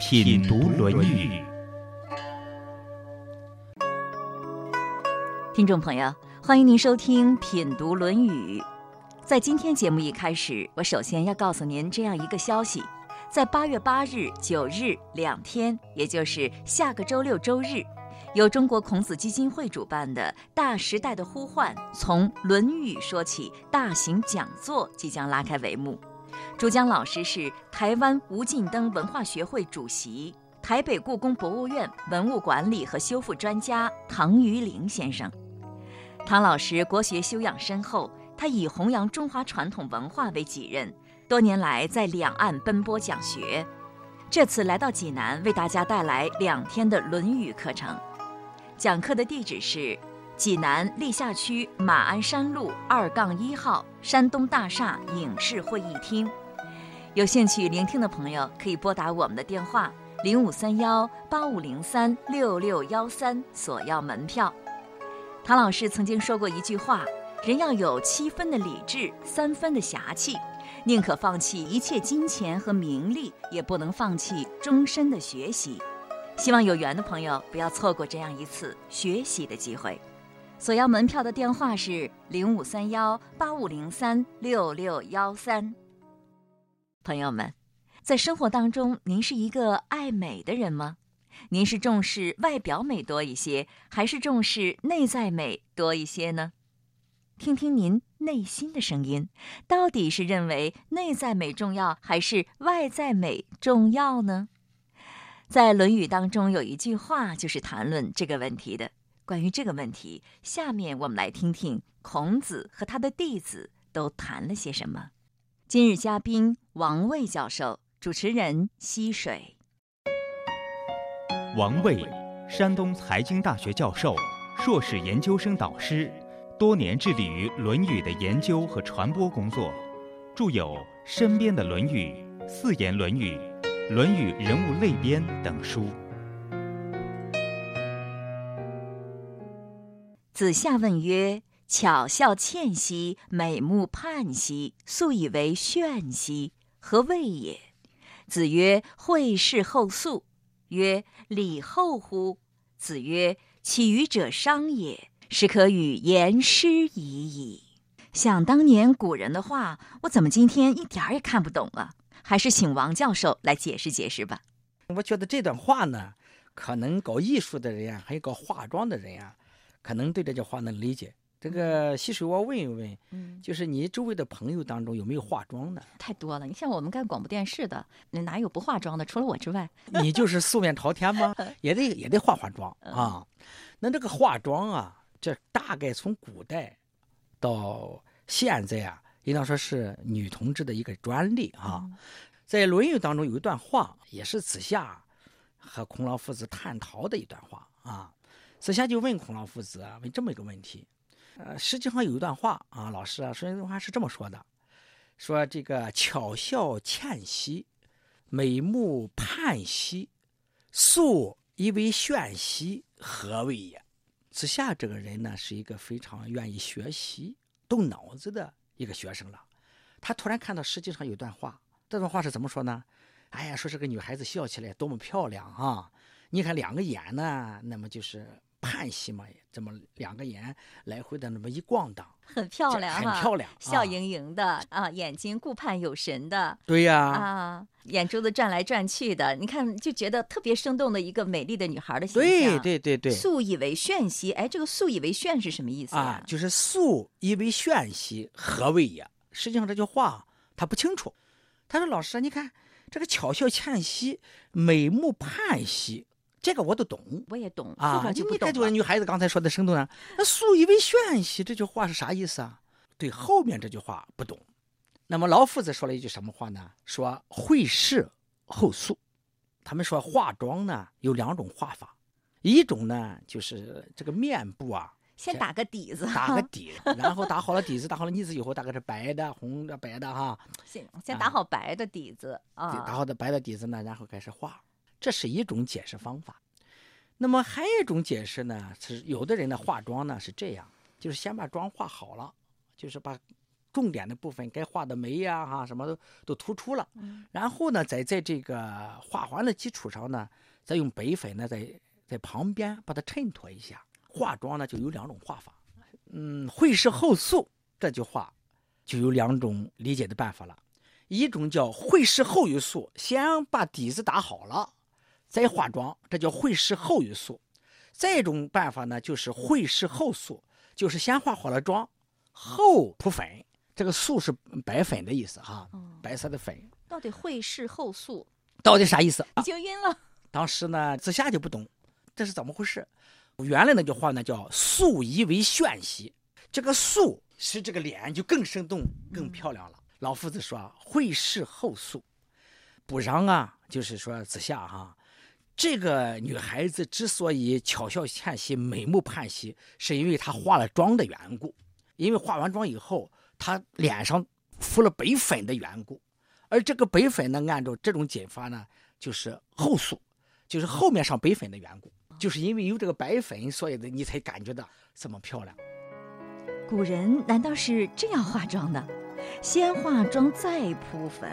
品读《论语》。听众朋友，欢迎您收听《品读论语》。在今天节目一开始，我首先要告诉您这样一个消息：在八月八日、九日两天，也就是下个周六、周日，由中国孔子基金会主办的大时代的呼唤——从《论语》说起大型讲座即将拉开帷幕。主讲老师是台湾吴敬登文化学会主席、台北故宫博物院文物管理和修复专家唐余玲先生。唐老师国学修养深厚，他以弘扬中华传统文化为己任，多年来在两岸奔波讲学。这次来到济南，为大家带来两天的《论语》课程。讲课的地址是济南历下区马鞍山路二杠一号山东大厦影视会议厅。有兴趣聆听的朋友，可以拨打我们的电话零五三幺八五零三六六幺三索要门票。唐老师曾经说过一句话：“人要有七分的理智，三分的侠气，宁可放弃一切金钱和名利，也不能放弃终身的学习。”希望有缘的朋友不要错过这样一次学习的机会。索要门票的电话是零五三幺八五零三六六幺三。朋友们，在生活当中，您是一个爱美的人吗？您是重视外表美多一些，还是重视内在美多一些呢？听听您内心的声音，到底是认为内在美重要，还是外在美重要呢？在《论语》当中有一句话，就是谈论这个问题的。关于这个问题，下面我们来听听孔子和他的弟子都谈了些什么。今日嘉宾王卫教授，主持人溪水。王卫，山东财经大学教授、硕士研究生导师，多年致力于《论语》的研究和传播工作，著有《身边的论语》《四言论语》《论语人物类编》等书。子夏问曰。巧笑倩兮，美目盼兮，素以为炫兮，何谓也？子曰：惠氏后素。曰：礼后乎？子曰：起予者商也，是可与言师已矣。想当年古人的话，我怎么今天一点儿也看不懂啊？还是请王教授来解释解释吧。我觉得这段话呢，可能搞艺术的人呀，还有搞化妆的人呀，可能对这句话能理解。这个溪水，我问一问，嗯，就是你周围的朋友当中有没有化妆的？太多了，你像我们干广播电视的，哪有不化妆的？除了我之外，你就是素面朝天吗？也得也得化化妆啊。那这个化妆啊，这大概从古代到现在啊，应当说是女同志的一个专利啊。在《论语》当中有一段话，也是子夏和孔老夫子探讨的一段话啊。子夏就问孔老夫子啊，问这么一个问题。呃，实际上有一段话啊，老师啊，说这段话是这么说的：说这个巧笑倩兮，美目盼兮，素以为炫兮，何谓也？子夏这个人呢，是一个非常愿意学习、动脑子的一个学生了。他突然看到，实际上有段话，这段话是怎么说呢？哎呀，说这个女孩子笑起来多么漂亮啊！你看两个眼呢，那么就是。盼兮嘛，这么两个眼来回的那么一逛荡，很漂亮，很漂亮，笑盈盈的啊，眼睛顾盼有神的，对呀，啊，眼珠子转来转去的，你看就觉得特别生动的一个美丽的女孩的形象。对对对对，素以为炫兮，哎，这个素以为炫是什么意思啊？就是素以为炫兮，何谓也？实际上这句话他不清楚。他说：“老师，你看这个巧笑倩兮，美目盼兮。”这个我都懂，我也懂啊。你看这个女孩子刚才说的生动啊，那素以为炫兮这句话是啥意思啊？对后面这句话不懂。那么老夫子说了一句什么话呢？说会事后素。他们说化妆呢有两种画法，一种呢就是这个面部啊，先打个底子，打个底，然后打好了底子，打好了腻子以后，大概是白的、红的、白的哈，先先打好白的底子啊，打好的白的底子呢，然后开始画，这是一种解释方法。那么还有一种解释呢，是有的人呢化妆呢是这样，就是先把妆化好了，就是把重点的部分该画的眉呀哈什么都都突出了，然后呢再在这个画完的基础上呢，再用白粉呢在在旁边把它衬托一下。化妆呢就有两种画法，嗯，会事后素这句话就有两种理解的办法了，一种叫会事后于素，先把底子打好了。再化妆，这叫会事后于素。再一种办法呢，就是会事后素，就是先化好了妆，后扑粉。这个素是白粉的意思哈，白色的粉。到底会事后素到底啥意思？已经晕了。当时呢，子夏就不懂，这是怎么回事？原来那句话呢叫“素以为炫兮”，这个素使这个脸就更生动、更漂亮了。老夫子说：“会事后素，不让啊，就是说子夏哈。”这个女孩子之所以巧笑倩兮、美目盼兮，是因为她化了妆的缘故。因为化完妆以后，她脸上敷了白粉的缘故。而这个白粉呢，按照这种解法呢，就是后素，就是后面上白粉的缘故。就是因为有这个白粉，所以的你才感觉到这么漂亮。古人难道是这样化妆的？先化妆再铺粉。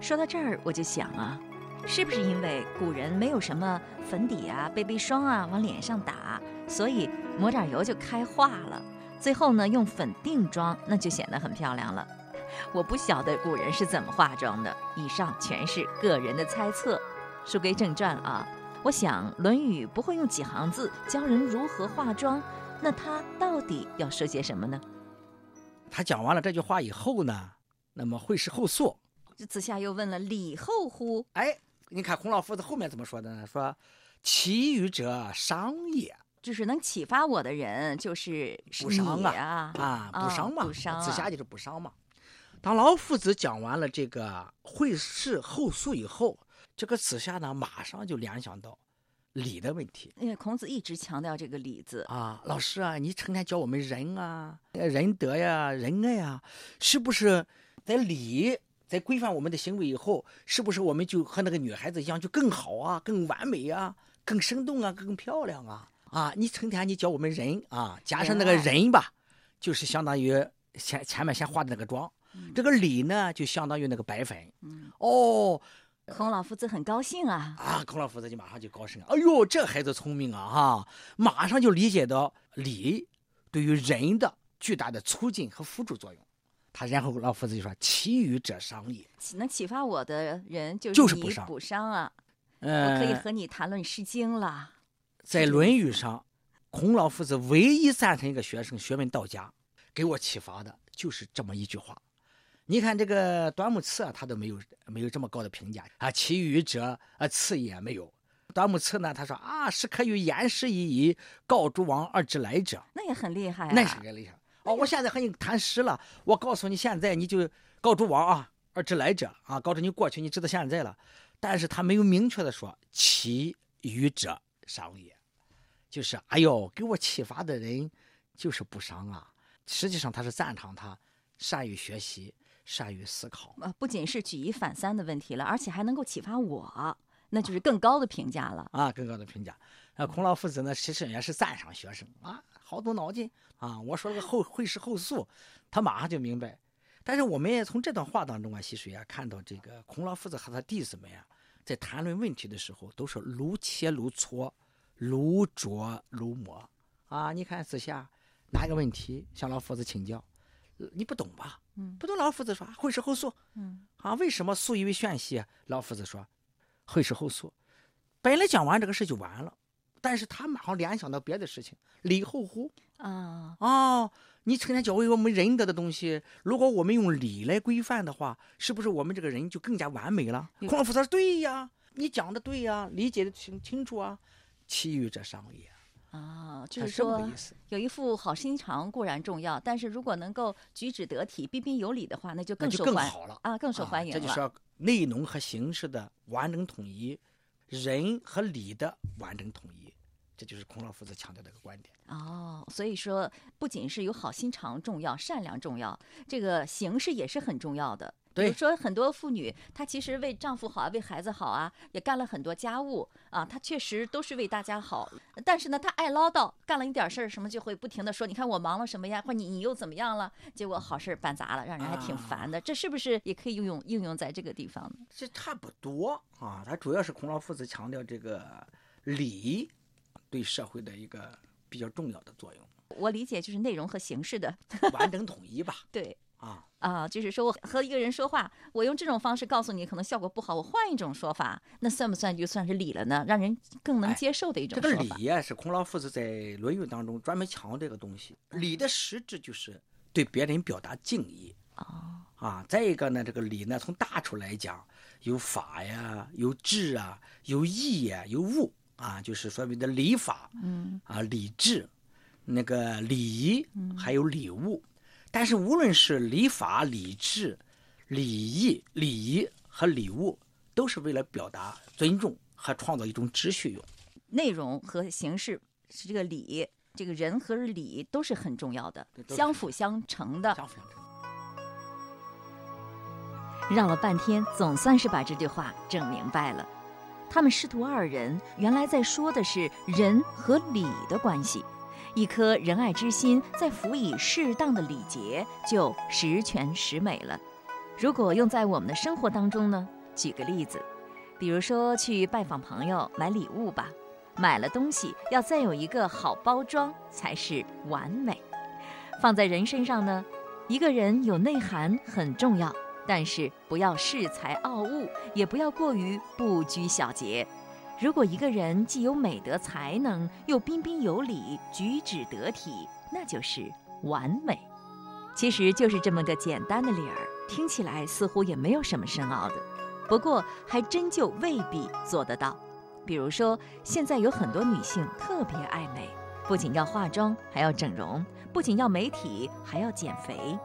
说到这儿，我就想啊。是不是因为古人没有什么粉底啊、BB 霜啊往脸上打，所以抹点油就开化了？最后呢，用粉定妆，那就显得很漂亮了。我不晓得古人是怎么化妆的，以上全是个人的猜测。书归正传啊，我想《论语》不会用几行字教人如何化妆，那他到底要说些什么呢？他讲完了这句话以后呢，那么会是后素。子夏又问了：“礼后乎？”哎。你看孔老夫子后面怎么说的呢？说，其余者商也，就是能启发我的人，就是补伤啊啊，补商嘛，不伤。子夏就是补商嘛。当老夫子讲完了这个会氏后述以后，这个子夏呢，马上就联想到礼的问题。因为孔子一直强调这个礼字啊，老师啊，你成天教我们仁啊、仁德呀、仁爱呀，是不是在礼？在规范我们的行为以后，是不是我们就和那个女孩子一样，就更好啊，更完美啊，更生动啊，更漂亮啊？啊，你成天你教我们人啊，加上那个人吧，就是相当于前前面先化的那个妆，这个礼呢，就相当于那个白粉。哦，孔老夫子很高兴啊。啊，孔老夫子就马上就高兴了，哎呦，这孩子聪明啊，哈，马上就理解到礼对于人的巨大的促进和辅助作用。他然后老夫子就说：“其余者伤也。”能启发我的人就是你补伤啊！嗯，我可以和你谈论《诗经》了。在《论语》上，孔老夫子唯一赞成一个学生学问道家，给我启发的就是这么一句话。你看这个端木赐啊，他都没有没有这么高的评价啊。其余者啊，赐也没有。端木赐呢，他说啊，是可与言师以矣，告诸王而知来者。那也很厉害啊。那是个厉害。哦，我现在和你谈诗了。我告诉你，现在你就告诸王啊，而知来者啊，告知你过去，你知道现在了。但是他没有明确的说其余者伤也，就是哎呦，给我启发的人就是不伤啊。实际上他是赞赏他善于学习，善于思考。呃，不仅是举一反三的问题了，而且还能够启发我，那就是更高的评价了啊，更高的评价。那，孔老夫子呢，其实也是赞赏学生啊。好动脑筋啊！我说了个后会是后素，他马上就明白。但是我们也从这段话当中啊，溪水啊，看到这个孔老夫子和他弟子们呀，在谈论问题的时候，都是如切如磋，如琢如磨啊。你看子夏拿一个问题向老夫子请教，你不懂吧？嗯，不懂。老夫子说会是后素。嗯，啊，为什么素以为炫兮？老夫子说会是后素。本来讲完这个事就完了。但是他马上联想到别的事情，礼后乎？啊哦，你成天教会我们仁德的东西，如果我们用礼来规范的话，是不是我们这个人就更加完美了？孔老夫子说：“对呀，你讲的对呀，理解的清清楚啊。其余者商也。啊，就是说。有一副好心肠固然重要，但是如果能够举止得体、彬彬有礼的话，那就更受欢更好了啊，更受啊欢迎了。这就是要内容和形式的完整统一，人和理的完整统一，这就是孔老夫子强调的一个观点。哦，所以说不仅是有好心肠重要、善良重要，这个形式也是很重要的。比如对说很多妇女，她其实为丈夫好啊，为孩子好啊，也干了很多家务啊，她确实都是为大家好。但是呢，她爱唠叨，干了一点事儿什么就会不停的说，你看我忙了什么呀，或你你又怎么样了？结果好事儿办砸了，让人还挺烦的。这是不是也可以应用应用在这个地方呢？这差不多啊，它主要是孔老夫子强调这个礼对社会的一个比较重要的作用，我理解就是内容和形式的，完整统一吧。对。啊，啊，就是说我和一个人说话，我用这种方式告诉你，可能效果不好，我换一种说法，那算不算就算是礼了呢？让人更能哎接受的一种这个。礼呀、是孔老夫子在《论语》当中专门强调这个东西。礼的实质就是对别人表达敬意。哦，啊，再一个呢，这个礼呢，从大处来讲，有法呀，有治啊，有义呀，有物啊，就是所谓的礼法嗯啊，礼制，那个礼仪，还有礼物。但是无论是礼法、礼制、礼仪、礼仪和礼物，都是为了表达尊重和创造一种秩序用。内容和形式是这个礼，这个人和礼都是很重要的相辅相成的。相辅相成。绕了半天，总算是把这句话整明白了。他们师徒二人原来在说的是仁和礼的关系，一颗仁爱之心，再辅以适当的礼节，就十全十美了。如果用在我们的生活当中呢？举个例子，比如说去拜访朋友买礼物吧，买了东西要再有一个好包装才是完美。放在人身上呢，一个人有内涵很重要。但是不要恃才傲物，也不要过于不拘小节。如果一个人既有美德才能，又彬彬有礼，举止得体，那就是完美。其实就是这么个简单的理儿，听起来似乎也没有什么深奥的。不过还真就未必做得到。比如说，现在有很多女性特别爱美，不仅要化妆，还要整容；不仅要美体，还要减肥。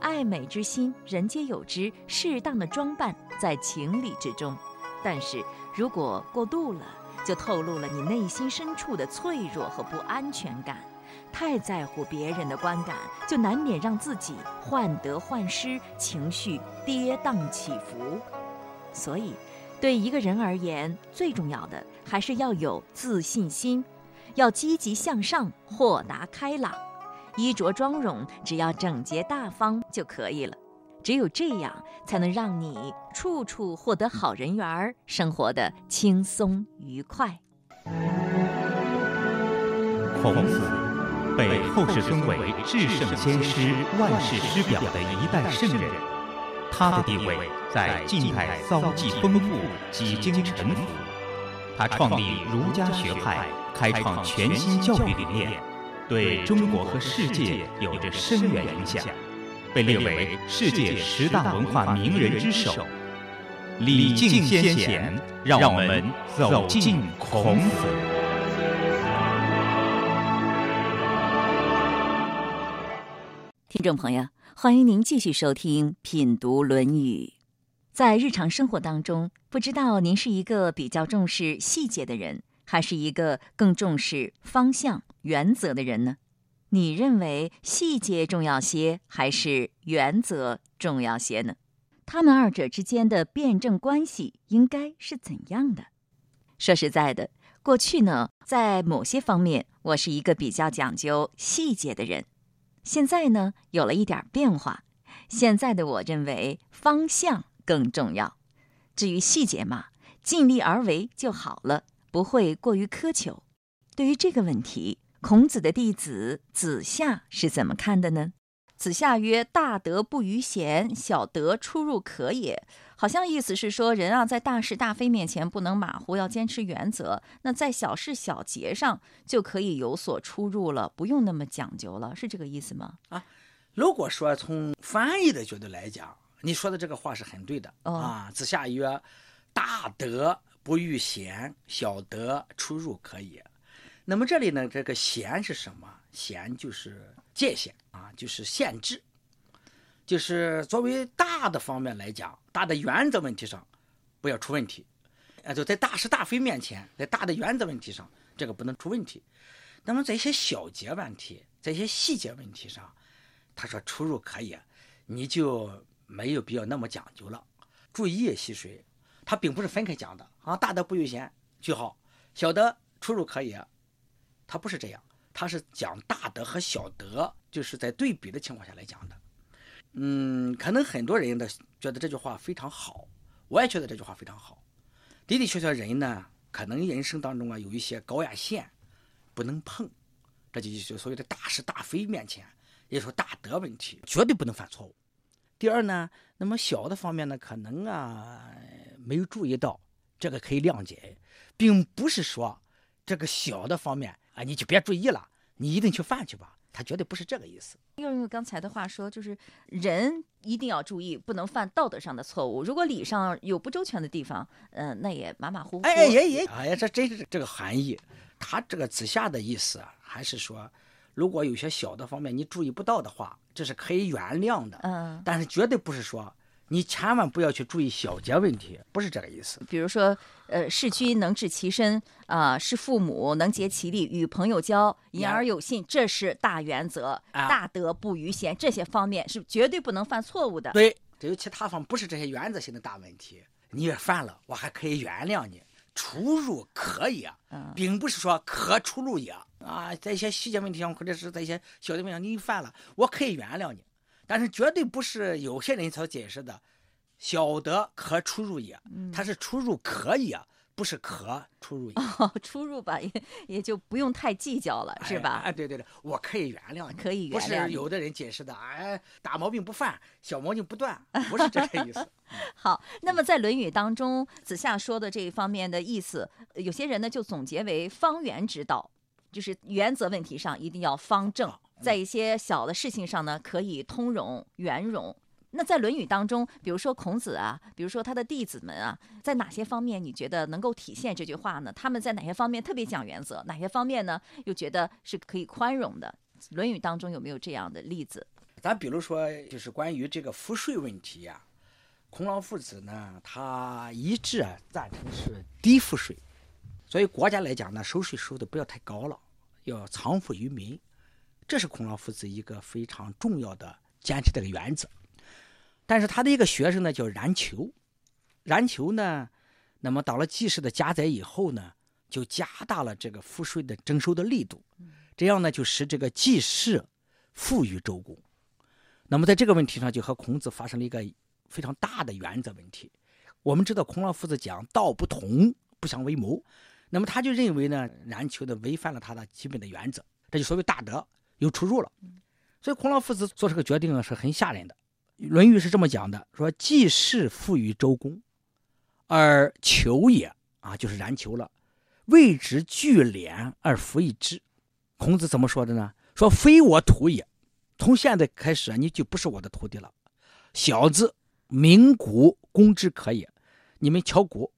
爱美之心，人皆有之。适当的装扮在情理之中，但是如果过度了，就透露了你内心深处的脆弱和不安全感。太在乎别人的观感，就难免让自己患得患失，情绪跌宕起伏。所以，对一个人而言，最重要的还是要有自信心，要积极向上，豁达开朗。衣着妆容只要整洁大方就可以了，只有这样才能让你处处获得好人缘儿，生活的轻松愉快。孔子被后世尊为至圣先师、万世师表的一代圣人，他的地位在晋代遭际丰富，几经沉浮。他创立儒家学派，开创全新教育理念。对中国和世界有着深远影响，被列为世界十大文化名人之首。礼敬先贤，让我们走进孔子。听众朋友，欢迎您继续收听《品读论语》。在日常生活当中，不知道您是一个比较重视细节的人，还是一个更重视方向？原则的人呢？你认为细节重要些，还是原则重要些呢？他们二者之间的辩证关系应该是怎样的？说实在的，过去呢，在某些方面，我是一个比较讲究细节的人。现在呢，有了一点变化。现在的我认为方向更重要，至于细节嘛，尽力而为就好了，不会过于苛求。对于这个问题，孔子的弟子子夏是怎么看的呢？子夏曰：“大德不逾贤，小德出入可也。”好像意思是说，人啊，在大是大非面前不能马虎，要坚持原则；那在小事小节上就可以有所出入了，不用那么讲究了，是这个意思吗？啊，如果说从翻译的角度来讲，你说的这个话是很对的、哦、啊。子夏曰：“大德不逾贤，小德出入可也。”那么这里呢，这个限是什么？限就是界限啊，就是限制，就是作为大的方面来讲，大的原则问题上不要出问题，啊，就在大是大非面前，在大的原则问题上，这个不能出问题。那么在一些小节问题，在一些细节问题上，他说出入可以，你就没有必要那么讲究了。注意吸水，它并不是分开讲的啊，大的不优先，句号，小的出入可以，他不是这样，他是讲大德和小德，就是在对比的情况下来讲的。嗯，可能很多人的觉得这句话非常好，我也觉得这句话非常好。的的确确，人呢，可能人生当中啊有一些高压线。不能碰，这就就所谓的大是大非面前，也说大德问题，绝对不能犯错误。第二呢，那么小的方面呢，可能啊没有注意到，这个可以谅解，并不是说这个小的方面啊你就别注意了，你一定去犯去吧，他绝对不是这个意思。又用刚才的话说，就是人一定要注意，不能犯道德上的错误。如果礼上有不周全的地方，嗯，那也马马虎虎。哎也也，哎呀，这真是这个含义。他这个子夏的意思啊，还是说，如果有些小的方面你注意不到的话，这是可以原谅的。嗯，但是绝对不是说你千万不要去注意小节问题，不是这个意思。比如说，呃，事君能治其身啊，是父母能竭其力，与朋友交，言而有信，这是大原则，大德不逾贤，这些方面是绝对不能犯错误的。对，只有其他方不是这些原则性的大问题，你也犯了，我还可以原谅你。出入可以，并不是说可出入也啊，在一些细节问题上，或者是在一些小的问题上，你犯了，我可以原谅你，但是绝对不是有些人所解释的“小得可出入也”，它是出入可以。不是可出入哦，出入吧也也就不用太计较了，是吧？哎，对对对，我可以原谅你，可以原谅。不是有的人解释的，哎，大毛病不犯，小毛病不断，不是这个意思。好，那么在《论语》当中，子夏说的这一方面的意思，有些人呢就总结为方圆之道，就是原则问题上一定要方正，在一些小的事情上呢可以通融圆融。那在《论语》当中，比如说孔子啊，比如说他的弟子们啊，在哪些方面你觉得能够体现这句话呢？他们在哪些方面特别讲原则？哪些方面呢？又觉得是可以宽容的？《论语》当中有没有这样的例子？咱比如说，就是关于这个赋税问题呀，孔老夫子呢，他一致啊赞成是低赋税，所以国家来讲呢，收税收的不要太高了，要藏富于民，这是孔老夫子一个非常重要的坚持的个原则。但是他的一个学生呢叫冉求，冉求呢，那么到了季氏的家宅以后呢，就加大了这个赋税的征收的力度，这样呢就使这个季氏富于周公。那么在这个问题上，就和孔子发生了一个非常大的原则问题。我们知道孔老夫子讲道不同，不相为谋，那么他就认为呢，冉求的违反了他的基本的原则，这就所谓大德有出入了。所以孔老夫子做这个决定啊，是很吓人的。《论语》是这么讲的：说季氏富于周公，而求也啊，就是冉求了，谓之聚敛而弗以之。孔子怎么说的呢？说非我徒也，从现在开始啊，你就不是我的徒弟了。小子鸣鼓攻之可也，你们敲鼓，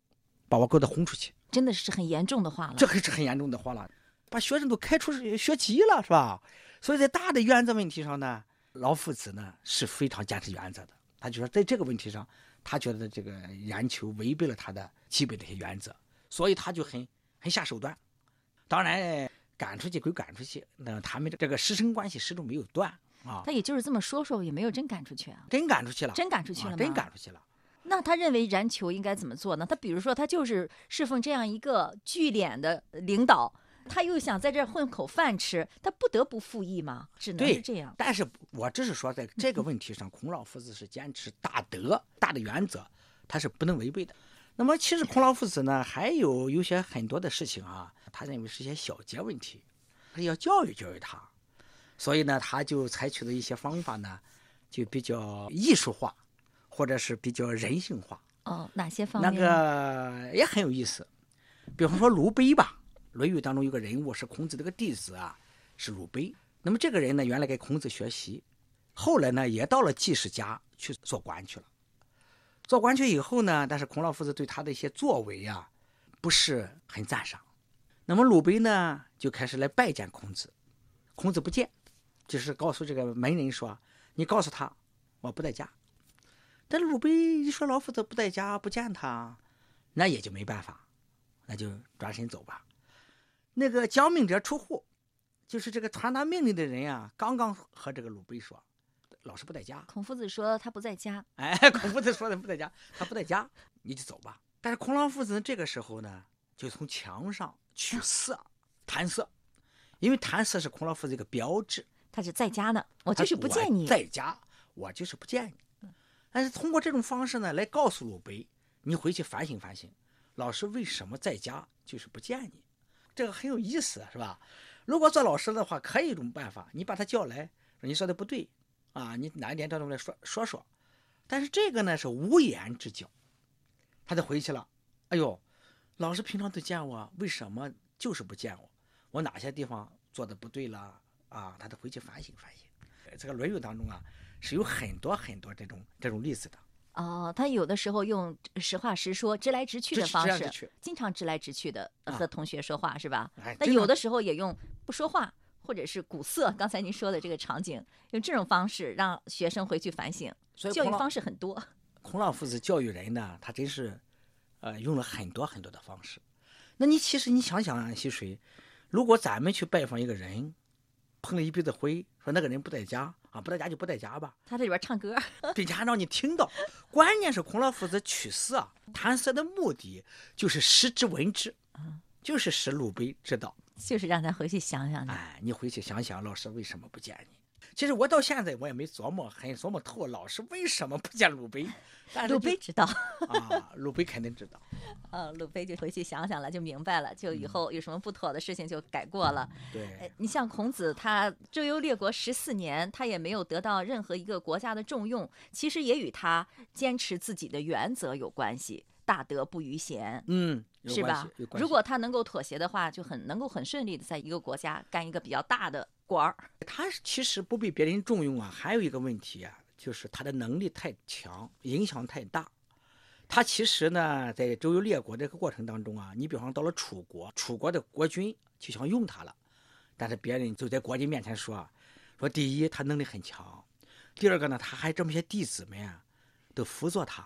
把我给他轰出去。真的是很严重的话了。这可是很严重的话了，把学生都开除学籍了，是吧？所以在大的原则问题上呢。老夫子呢是非常坚持原则的，他就说在这个问题上，他觉得这个研求违背了他的基本的一些原则，所以他就很很下手段。当然赶出去归赶出去，那他们这个师生关系始终没有断啊。他也就是这么说说，也没有真赶出去啊。真赶出去了，真赶出去了吗？真赶出去了。那他认为燃球应该怎么做呢？他比如说他就是侍奉这样一个聚敛的领导。他又想在这混口饭吃，他不得不复议吗？只能是这样。但是我只是说，在这个问题上，孔老夫子是坚持大德、大的原则，他是不能违背的。那么，其实孔老夫子呢，还有有些很多的事情啊，他认为是些小节问题，他要教育教育他。所以呢，他就采取了一些方法呢，就比较艺术化，或者是比较人性化。哦，哪些方面？那个也很有意思，比方说卢碑吧。《论语》当中有个人物是孔子的个弟子啊，是鲁悲。那么这个人呢，原来跟孔子学习，后来呢也到了季氏家去做官去了。做官去以后呢，但是孔老夫子对他的一些作为啊，不是很赞赏。那么鲁北呢就开始来拜见孔子，孔子不见，就是告诉这个门人说：“你告诉他，我不在家。”但鲁北一说老夫子不在家，不见他，那也就没办法，那就转身走吧。那个将命者出户，就是这个传达命令的人啊，刚刚和这个鲁北说，老师不在家。孔夫子说他不在家，哎，孔夫子说他不在家，他不在家，你就走吧。但是孔老夫子这个时候呢，就从墙上取色，弹色，因为弹色是孔老夫子一个标志。他是在家呢，我就是不见你。在家，我就是不见你。但是通过这种方式呢，来告诉鲁北，你回去反省反省，老师为什么在家就是不见你，这个很有意思，是吧？如果做老师的话，可以一种办法，你把他叫来，你说的不对，啊，你哪一点这种来说说说。但是这个呢是无言之教，他就回去了。哎呦，老师平常都见我，为什么就是不见我？我哪些地方做的不对了？啊，他得回去反省反省。这个《论语》当中啊。是有很多很多这种这种例子的哦，他有的时候用实话实说、直来直去的方式，经常直来直去的和同学说话，是吧？那有的时候也用不说话，或者是鼓瑟。刚才您说的这个场景，用这种方式让学生回去反省。所以教育方式很多。孔老夫子教育人呢，他真是，呃，用了很多很多的方式。那你其实你想想，溪水，如果咱们去拜访一个人，碰了一鼻子灰，说那个人不在家。啊，不在家就不在家吧。他在里边唱歌，并且还让你听到。关键是孔老夫子取色，弹色的目的就是使之闻之，就是使鲁北知道，就是让他回去想想。哎，你回去想想，老师为什么不见你？其实我到现在我也没琢磨很琢磨透，老师为什么不见鲁北？鲁贝知道啊，鲁贝肯定知道。呃，鲁贝就回去想想了，就明白了，就以后有什么不妥的事情就改过了。对，你像孔子，他周游列国十四年，他也没有得到任何一个国家的重用，其实也与他坚持自己的原则有关系。大德不于贤，嗯，是吧？如果他能够妥协的话，就很能够很顺利的在一个国家干一个比较大的官儿。他其实不被别人重用啊，还有一个问题啊，就是他的能力太强，影响太大。他其实呢，在周游列国这个过程当中啊，你比方到了楚国，楚国的国君就想用他了，但是别人就在国君面前说，说第一他能力很强，第二个呢，他还这么些弟子们啊，都辅佐他。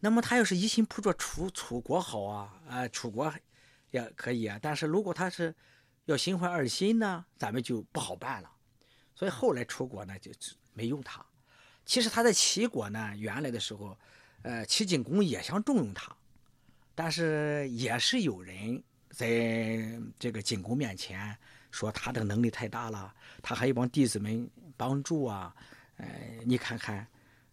那么他要是一心扑着楚楚国好啊，啊，楚国也可以啊。但是如果他是要心怀二心呢，咱们就不好办了。所以后来楚国呢就没用他。其实他在齐国呢，原来的时候，呃，齐景公也想重用他，但是也是有人在这个景公面前说他的能力太大了，他还有帮弟子们帮助啊，呃，你看看。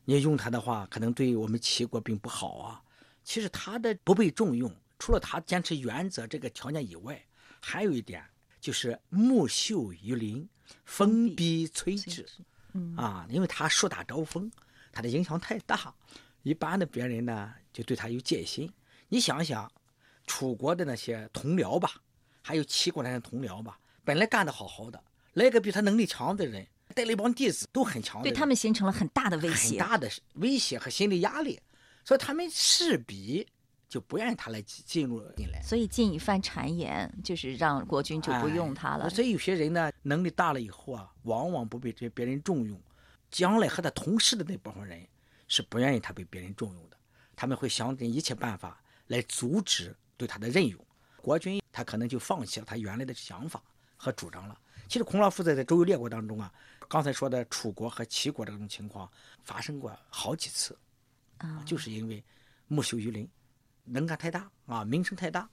你用他的话，可能对我们齐国并不好啊。其实他的不被重用，除了他坚持原则这个条件以外，还有一点就是木秀于林，风必摧之。啊，因为他树大招风，他的影响太大，一般的别人呢就对他有戒心。你想想，楚国的那些同僚吧，还有齐国那些同僚吧，本来干得好好的，来个比他能力强的人。带了一帮弟子都很强，对他们形成了很大的威胁，很大的威胁和心理压力，所以他们势必就不愿意他来进入进来。所以进一番谗言，就是让国君就不用他了。所以有些人呢，能力大了以后啊，往往不被这别人重用，将来和他同事的那部分人是不愿意他被别人重用的，他们会想尽一切办法来阻止对他的任用。国君他可能就放弃了他原来的想法和主张了。其实孔老夫子在周游列国当中啊。刚才说的楚国和齐国这种情况发生过好几次，啊，就是因为木秀于林，能干太大啊，名声太大。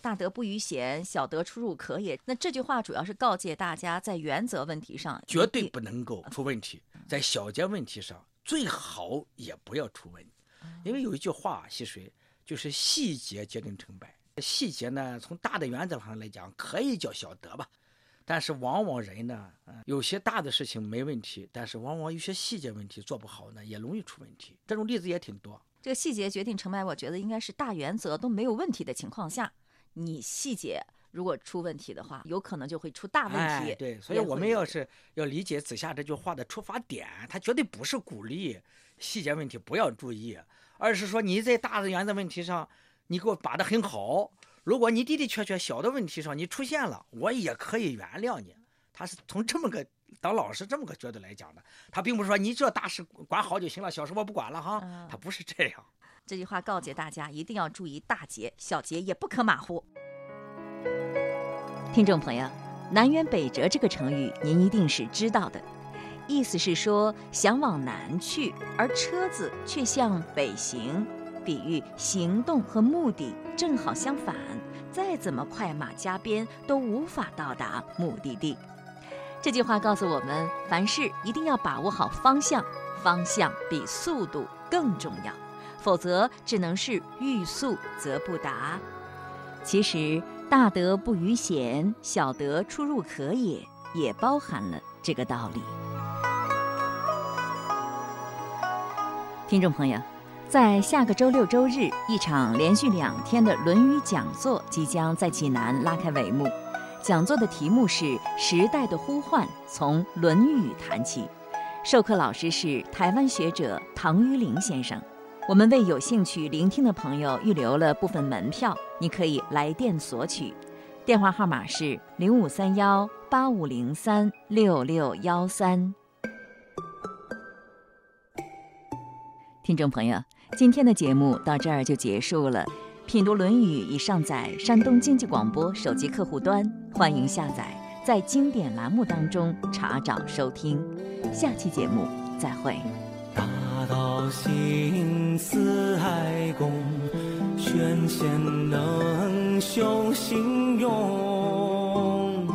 大德不逾贤，小德出入可也。那这句话主要是告诫大家，在原则问题上绝对不能够出问题，在小节问题上最好也不要出问题。因为有一句话，溪水就是细节决定成败。细节呢，从大的原则上来讲，可以叫小德吧。但是往往人呢，有些大的事情没问题，但是往往有些细节问题做不好呢，也容易出问题。这种例子也挺多。这个细节决定成败，我觉得应该是大原则都没有问题的情况下，你细节如果出问题的话，有可能就会出大问题。对，所以我们要是要理解子夏这句话的出发点，他绝对不是鼓励细节问题不要注意，而是说你在大的原则问题上，你给我把的很好。如果你的的确确小的问题上你出现了，我也可以原谅你。他是从这么个当老师这么个角度来讲的，他并不是说你这大事管好就行了，小事我不管了哈，他不是这样。这句话告诫大家一定要注意大节，小节也不可马虎。听众朋友，“南辕北辙”这个成语您一定是知道的，意思是说想往南去，而车子却向北行。比喻行动和目的正好相反，再怎么快马加鞭都无法到达目的地。这句话告诉我们，凡事一定要把握好方向，方向比速度更重要，否则只能是欲速则不达。其实大德不逾险，小德出入可也，也包含了这个道理。听众朋友。在下个周六周日，一场连续两天的《论语》讲座即将在济南拉开帷幕。讲座的题目是《时代的呼唤：从《论语》谈起》，授课老师是台湾学者唐于林先生。我们为有兴趣聆听的朋友预留了部分门票，你可以来电索取，电话号码是零五三幺八五零三六六幺三。听众朋友。今天的节目到这儿就结束了。品读《论语》已上载山东经济广播手机客户端，欢迎下载，在经典栏目当中查找收听。下期节目再会。大道行四海公，选贤能修行勇，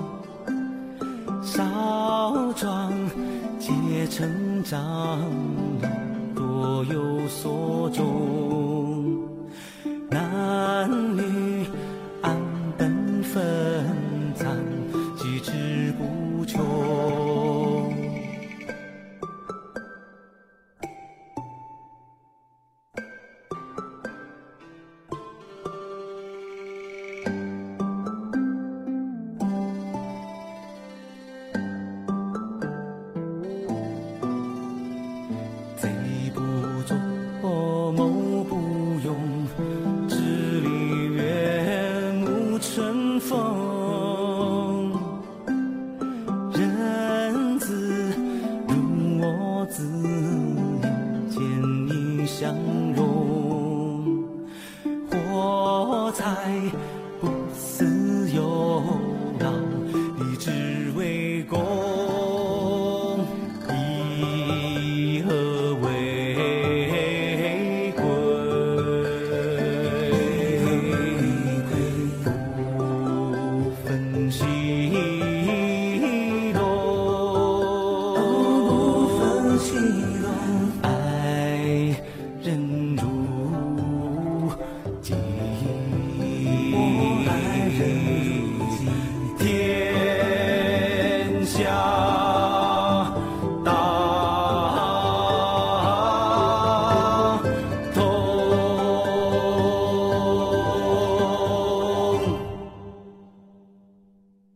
少壮皆成长。若有所终，相融，活在。